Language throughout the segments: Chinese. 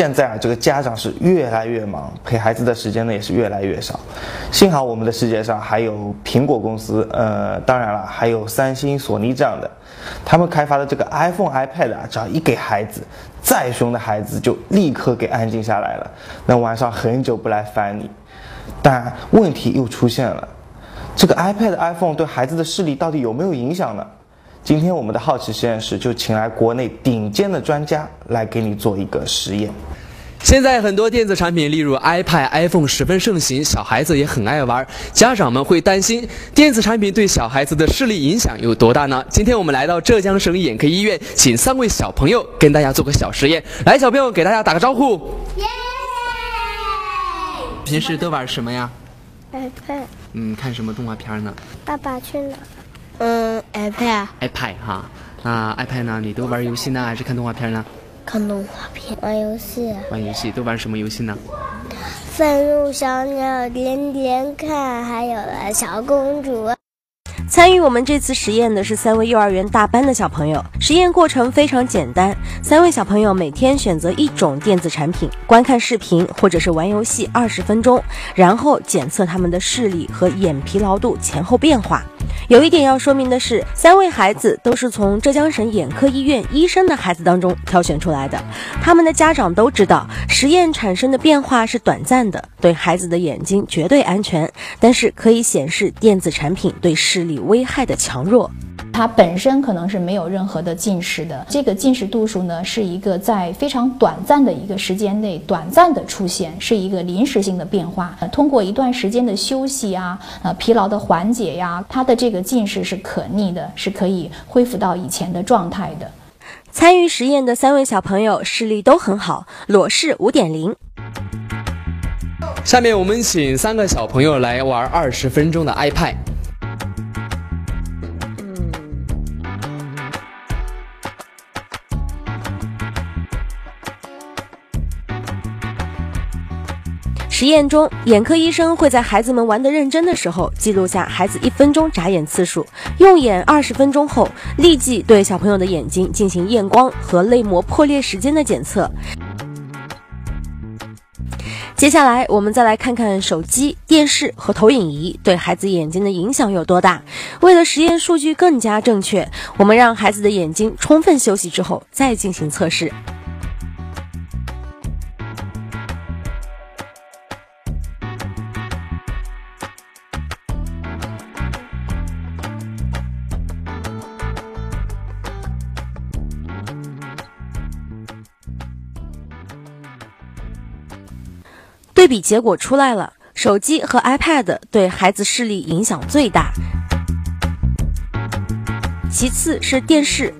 现在啊，这个家长是越来越忙，陪孩子的时间呢也是越来越少。幸好我们的世界上还有苹果公司，呃，当然了，还有三星、索尼这样的，他们开发的这个 iPhone、iPad 啊，只要一给孩子，再凶的孩子就立刻给安静下来了，那晚上很久不来烦你。但问题又出现了，这个 iPad、iPhone 对孩子的视力到底有没有影响呢？今天我们的好奇实验室就请来国内顶尖的专家来给你做一个实验。现在很多电子产品，例如 iPad、iPhone 十分盛行，小孩子也很爱玩。家长们会担心电子产品对小孩子的视力影响有多大呢？今天我们来到浙江省眼科医院，请三位小朋友跟大家做个小实验。来，小朋友给大家打个招呼。耶！平时都玩什么呀？iPad。嗯，看什么动画片呢？爸爸去哪？嗯，iPad。iPad 哈，那 iPad 呢？你都玩游戏呢，还是看动画片呢？看动画片，玩游戏。玩游戏都玩什么游戏呢？愤怒小鸟连连看，还有了小公主。参与我们这次实验的是三位幼儿园大班的小朋友。实验过程非常简单，三位小朋友每天选择一种电子产品，观看视频或者是玩游戏二十分钟，然后检测他们的视力和眼疲劳度前后变化。有一点要说明的是，三位孩子都是从浙江省眼科医院医生的孩子当中挑选出来的。他们的家长都知道，实验产生的变化是短暂的，对孩子的眼睛绝对安全，但是可以显示电子产品对视力危害的强弱。它本身可能是没有任何的近视的，这个近视度数呢，是一个在非常短暂的一个时间内短暂的出现，是一个临时性的变化。通过一段时间的休息啊，呃，疲劳的缓解呀，它的这个近视是可逆的，是可以恢复到以前的状态的。参与实验的三位小朋友视力都很好，裸视五点零。下面我们请三个小朋友来玩二十分钟的 iPad。实验中，眼科医生会在孩子们玩得认真的时候记录下孩子一分钟眨眼次数，用眼二十分钟后，立即对小朋友的眼睛进行验光和泪膜破裂时间的检测。接下来，我们再来看看手机、电视和投影仪对孩子眼睛的影响有多大。为了实验数据更加正确，我们让孩子的眼睛充分休息之后再进行测试。对比结果出来了，手机和 iPad 对孩子视力影响最大，其次是电视，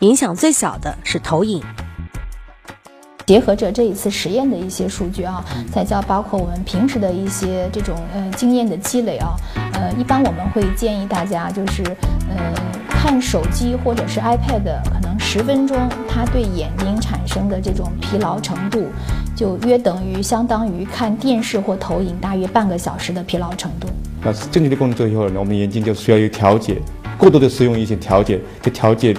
影响最小的是投影。结合着这一次实验的一些数据啊，再加包括我们平时的一些这种呃经验的积累啊，呃，一般我们会建议大家就是呃看手机或者是 iPad 可能十分钟，它对眼睛产生的这种疲劳程度，就约等于相当于看电视或投影大约半个小时的疲劳程度。那是正确的工作以后呢，我们眼睛就需要有调节，过度的使用一些调节，去调节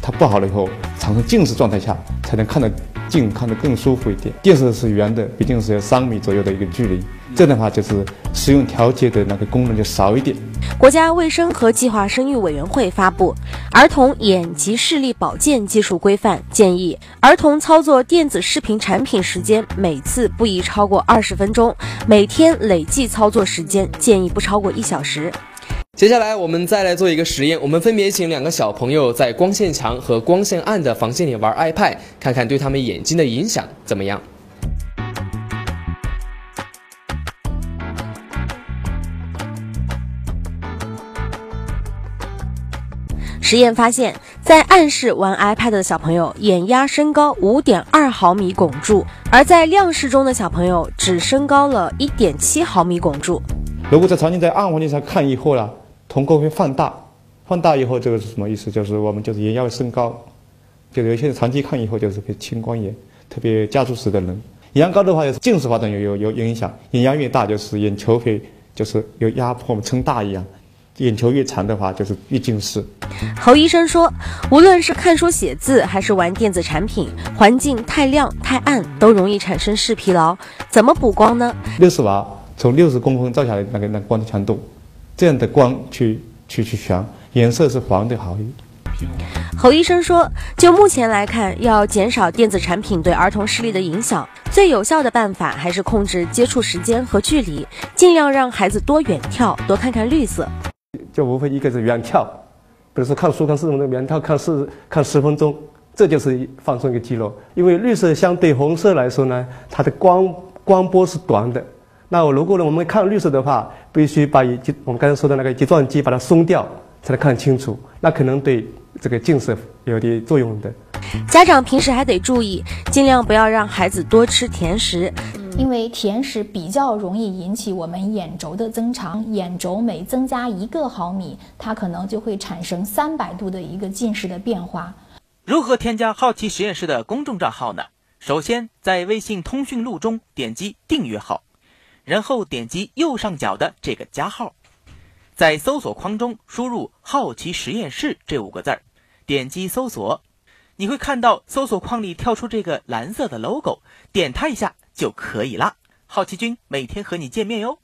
它不好了以后，产生近视状态下才能看得。近看得更舒服一点。电视是圆的，毕竟是有三米左右的一个距离，这样的话就是使用调节的那个功能就少一点。国家卫生和计划生育委员会发布《儿童眼及视力保健技术规范》，建议儿童操作电子视频产品时间每次不宜超过二十分钟，每天累计操作时间建议不超过一小时。接下来我们再来做一个实验，我们分别请两个小朋友在光线强和光线暗的房间里玩 iPad，看看对他们眼睛的影响怎么样。实验发现，在暗室玩 iPad 的小朋友眼压升高五点二毫米汞柱，而在亮室中的小朋友只升高了一点七毫米汞柱。如果在场景在暗环境下看以后呢？瞳孔会放大，放大以后，这个是什么意思？就是我们就是眼压会升高，就是有些人长期看以后就是青光眼，特别家族史的人，眼压高的话，就是近视发展有有有影响。眼压越大，就是眼球会就是有压迫撑大一样。眼球越长的话，就是越近视。侯医生说，无论是看书写字还是玩电子产品，环境太亮太暗都容易产生视疲劳。怎么补光呢？六十瓦从六十公分照下来那个那光的强度，这样的光去去去选颜色是黄的好。侯医生说，就目前来看，要减少电子产品对儿童视力的影响，最有效的办法还是控制接触时间和距离，尽量让孩子多远眺，多看看绿色。就无非一个是远眺，比如说看书看四分钟，远眺看四看十分钟，这就是放松一个肌肉。因为绿色相对红色来说呢，它的光光波是短的。那如果呢我们看绿色的话，必须把一我们刚才说的那个睫状肌把它松掉，才能看清楚。那可能对这个近视有点作用的。家长平时还得注意，尽量不要让孩子多吃甜食。因为甜食比较容易引起我们眼轴的增长，眼轴每增加一个毫米，它可能就会产生三百度的一个近视的变化。如何添加好奇实验室的公众账号呢？首先在微信通讯录中点击订阅号，然后点击右上角的这个加号，在搜索框中输入“好奇实验室”这五个字儿，点击搜索，你会看到搜索框里跳出这个蓝色的 logo，点它一下。就可以了。好奇君每天和你见面哟。